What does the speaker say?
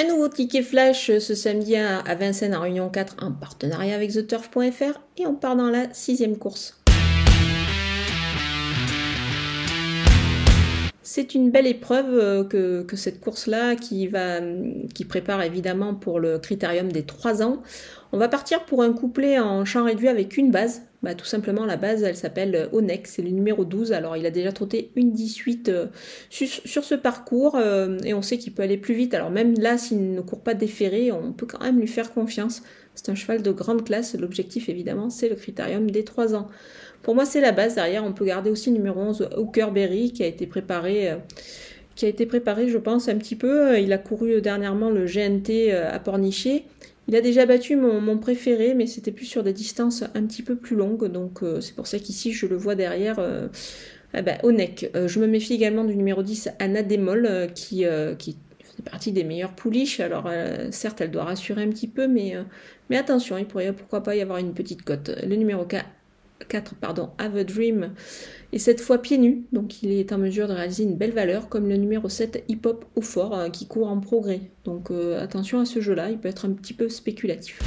Un nouveau ticket flash ce samedi à Vincennes en Réunion 4 en partenariat avec TheTurf.fr et on part dans la sixième course. C'est une belle épreuve euh, que, cette course-là qui, va, qui prépare évidemment pour le critérium des 3 ans. On va partir pour un couplet en champ réduit avec une base. Bah, tout simplement, la base, elle s'appelle Onex, c'est le numéro 12. Alors, il a déjà trotté une 18 euh, sur, ce parcours euh, et on sait qu'il peut aller plus vite. Alors, même là, s'il ne court pas déféré, on peut quand même lui faire confiance. C'est un cheval de grande classe. L'objectif, évidemment, c'est le critérium des 3 ans. Pour moi, c'est la base. Derrière, on peut garder aussi le numéro 11, Hooker Berry, qui a été préparé. Euh, qui a été préparé, je pense, un petit peu. Il a couru dernièrement le GNT à Pornichet. Il a déjà battu mon, préféré, mais c'était plus sur des distances un petit peu plus longues, donc euh, c'est pour ça qu'ici je le vois derrière euh, eh ben, au neck. Euh, je me méfie également du numéro 10, Anna Demol, qui, fait partie des meilleures pouliches. Alors certes, elle doit rassurer un petit peu, mais, mais attention, il pourrait pourquoi pas y avoir une petite cote. Le numéro 4, 4 pardon, Have a Dream, et cette fois pieds nus, donc il est en mesure de réaliser une belle valeur, comme le numéro 7 Hip Hop au fort, euh, qui court en progrès. Donc euh, attention à ce jeu-là, il peut être un petit peu spéculatif.